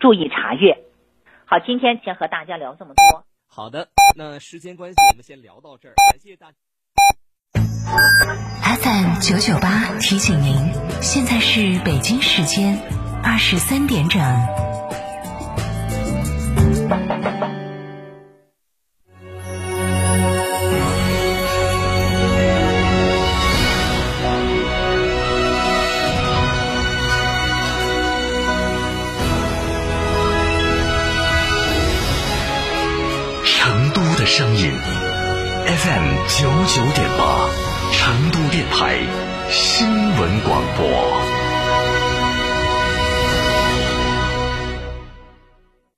注意查阅。好，今天先和大家聊这么多。好的，那时间关系，我们先聊到这儿。感谢大。FM 九九八提醒您，现在是北京时间二十三点整。成都的声音，FM 九九点八，成都电台新闻广播。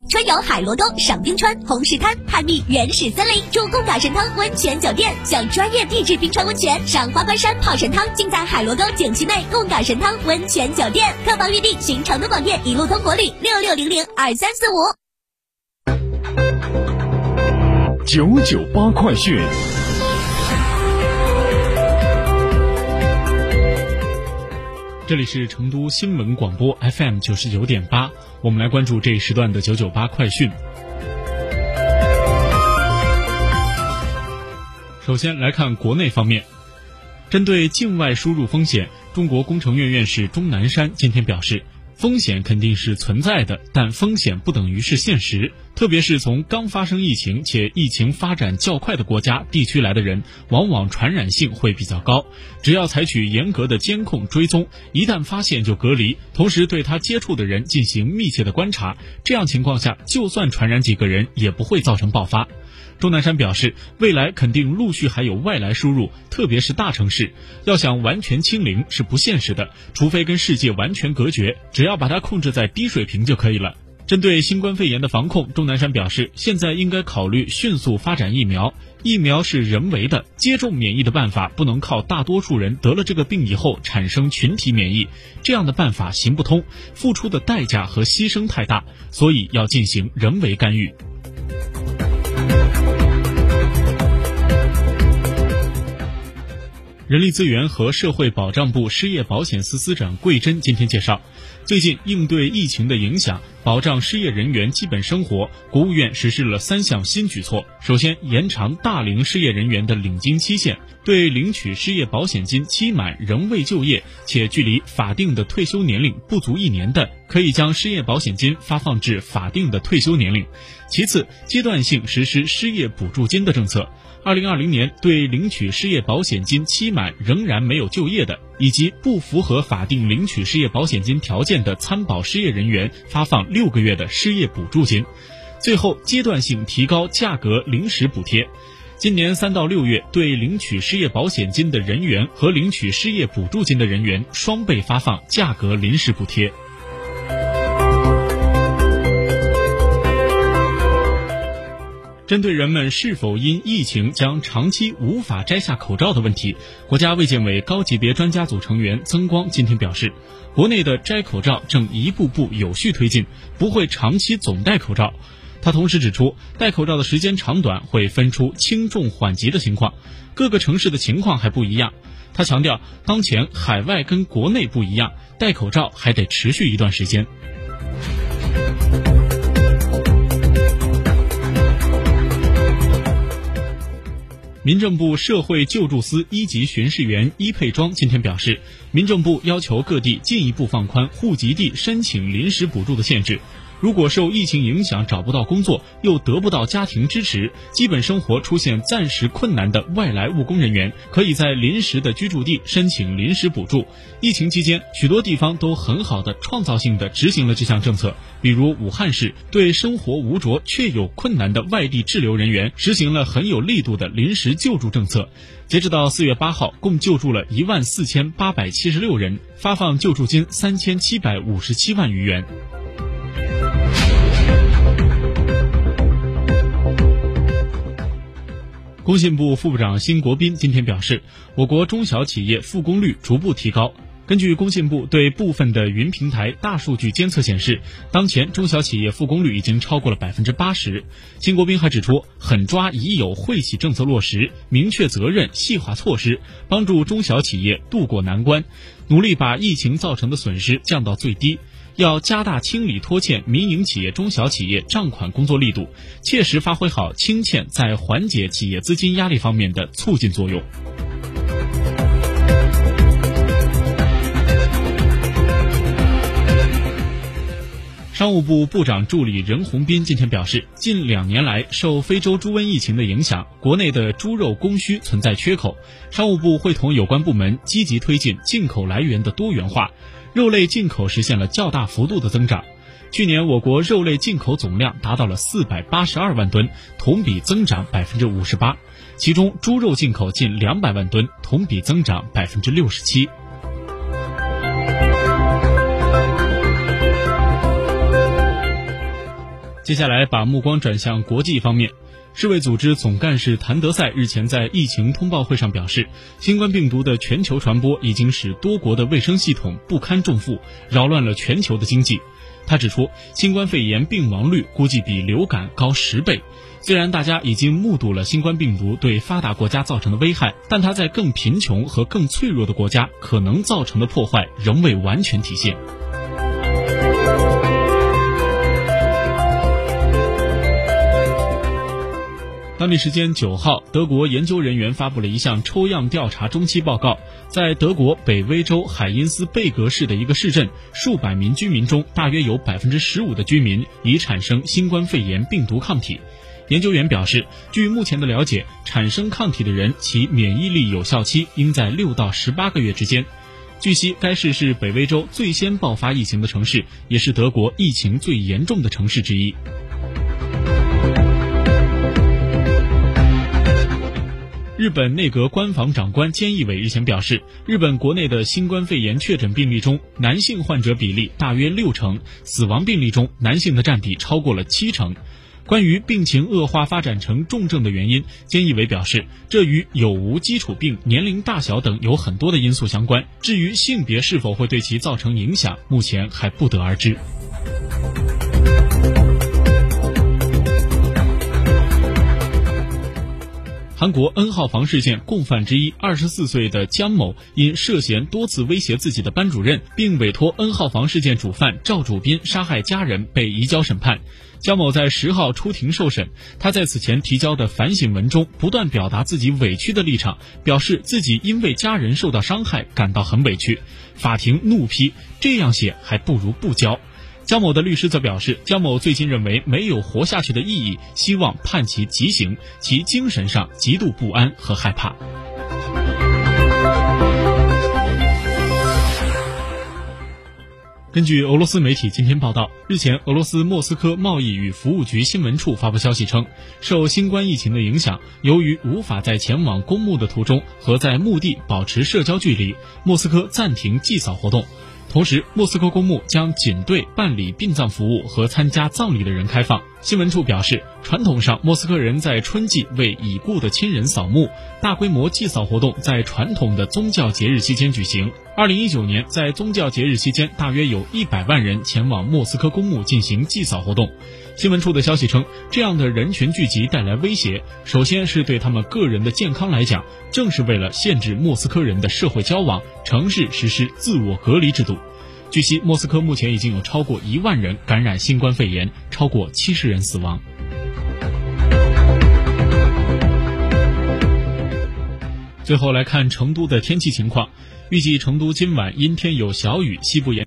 春游海螺沟、赏冰川、红石滩、探秘原始森林，住贡嘎神汤温泉酒店，享专业地质冰川温泉，赏花观山泡神汤，尽在海螺沟景区内贡嘎神汤温泉酒店。客房预订，寻成都广电一路通国旅六六零零二三四五。九九八快讯。这里是成都新闻广播 FM 九十九点八，我们来关注这一时段的九九八快讯。首先来看国内方面，针对境外输入风险，中国工程院院士钟南山今天表示。风险肯定是存在的，但风险不等于是现实。特别是从刚发生疫情且疫情发展较快的国家、地区来的人，往往传染性会比较高。只要采取严格的监控追踪，一旦发现就隔离，同时对他接触的人进行密切的观察，这样情况下，就算传染几个人，也不会造成爆发。钟南山表示，未来肯定陆续还有外来输入，特别是大城市，要想完全清零是不现实的，除非跟世界完全隔绝，只要把它控制在低水平就可以了。针对新冠肺炎的防控，钟南山表示，现在应该考虑迅速发展疫苗，疫苗是人为的，接种免疫的办法不能靠大多数人得了这个病以后产生群体免疫，这样的办法行不通，付出的代价和牺牲太大，所以要进行人为干预。人力资源和社会保障部失业保险司司长桂珍今天介绍，最近应对疫情的影响，保障失业人员基本生活，国务院实施了三项新举措。首先，延长大龄失业人员的领金期限，对领取失业保险金期满仍未就业且距离法定的退休年龄不足一年的，可以将失业保险金发放至法定的退休年龄。其次，阶段性实施失业补助金的政策。二零二零年，对领取失业保险金期满仍然没有就业的，以及不符合法定领取失业保险金条件的参保失业人员，发放六个月的失业补助金。最后，阶段性提高价格临时补贴。今年三到六月，对领取失业保险金的人员和领取失业补助金的人员双倍发放价格临时补贴。针对人们是否因疫情将长期无法摘下口罩的问题，国家卫健委高级别专家组成员曾光今天表示，国内的摘口罩正一步步有序推进，不会长期总戴口罩。他同时指出，戴口罩的时间长短会分出轻重缓急的情况，各个城市的情况还不一样。他强调，当前海外跟国内不一样，戴口罩还得持续一段时间。民政部社会救助司一级巡视员伊佩庄今天表示，民政部要求各地进一步放宽户籍地申请临时补助的限制。如果受疫情影响找不到工作，又得不到家庭支持，基本生活出现暂时困难的外来务工人员，可以在临时的居住地申请临时补助。疫情期间，许多地方都很好的创造性的执行了这项政策，比如武汉市对生活无着却有困难的外地滞留人员实行了很有力度的临时救助政策。截止到四月八号，共救助了一万四千八百七十六人，发放救助金三千七百五十七万余元。工信部副部长辛国斌今天表示，我国中小企业复工率逐步提高。根据工信部对部分的云平台大数据监测显示，当前中小企业复工率已经超过了百分之八十。辛国斌还指出，狠抓已有惠企政策落实，明确责任，细化措施，帮助中小企业渡过难关，努力把疫情造成的损失降到最低。要加大清理拖欠民营企业、中小企业账款工作力度，切实发挥好清欠在缓解企业资金压力方面的促进作用。商务部部长助理任洪斌今天表示，近两年来，受非洲猪瘟疫情的影响，国内的猪肉供需存在缺口。商务部会同有关部门积极推进进口来源的多元化，肉类进口实现了较大幅度的增长。去年，我国肉类进口总量达到了四百八十二万吨，同比增长百分之五十八，其中猪肉进口近两百万吨，同比增长百分之六十七。接下来，把目光转向国际方面。世卫组织总干事谭德赛日前在疫情通报会上表示，新冠病毒的全球传播已经使多国的卫生系统不堪重负，扰乱了全球的经济。他指出，新冠肺炎病亡率估计比流感高十倍。虽然大家已经目睹了新冠病毒对发达国家造成的危害，但它在更贫穷和更脆弱的国家可能造成的破坏仍未完全体现。当地时间九号，德国研究人员发布了一项抽样调查中期报告，在德国北威州海因斯贝格市的一个市镇，数百名居民中，大约有百分之十五的居民已产生新冠肺炎病毒抗体。研究员表示，据目前的了解，产生抗体的人其免疫力有效期应在六到十八个月之间。据悉，该市是北威州最先爆发疫情的城市，也是德国疫情最严重的城市之一。日本内阁官房长官菅义伟日前表示，日本国内的新冠肺炎确诊病例中，男性患者比例大约六成，死亡病例中男性的占比超过了七成。关于病情恶化发展成重症的原因，菅义伟表示，这与有无基础病、年龄大小等有很多的因素相关。至于性别是否会对其造成影响，目前还不得而知。韩国 N 号房事件共犯之一，二十四岁的姜某因涉嫌多次威胁自己的班主任，并委托 N 号房事件主犯赵主斌杀害家人，被移交审判。姜某在十号出庭受审，他在此前提交的反省文中不断表达自己委屈的立场，表示自己因为家人受到伤害感到很委屈。法庭怒批：这样写还不如不交。姜某的律师则表示，姜某最近认为没有活下去的意义，希望判其极刑，其精神上极度不安和害怕。根据俄罗斯媒体今天报道，日前，俄罗斯莫斯科贸易与服务局新闻处发布消息称，受新冠疫情的影响，由于无法在前往公墓的途中和在墓地保持社交距离，莫斯科暂停祭扫活动。同时，莫斯科公墓将仅对办理殡葬服务和参加葬礼的人开放。新闻处表示，传统上莫斯科人在春季为已故的亲人扫墓，大规模祭扫活动在传统的宗教节日期间举行。二零一九年，在宗教节日期间，大约有一百万人前往莫斯科公墓进行祭扫活动。新闻处的消息称，这样的人群聚集带来威胁。首先是对他们个人的健康来讲，正是为了限制莫斯科人的社会交往，城市实施自我隔离制度。据悉，莫斯科目前已经有超过一万人感染新冠肺炎，超过七十人死亡。最后来看成都的天气情况，预计成都今晚阴天有小雨，西部沿。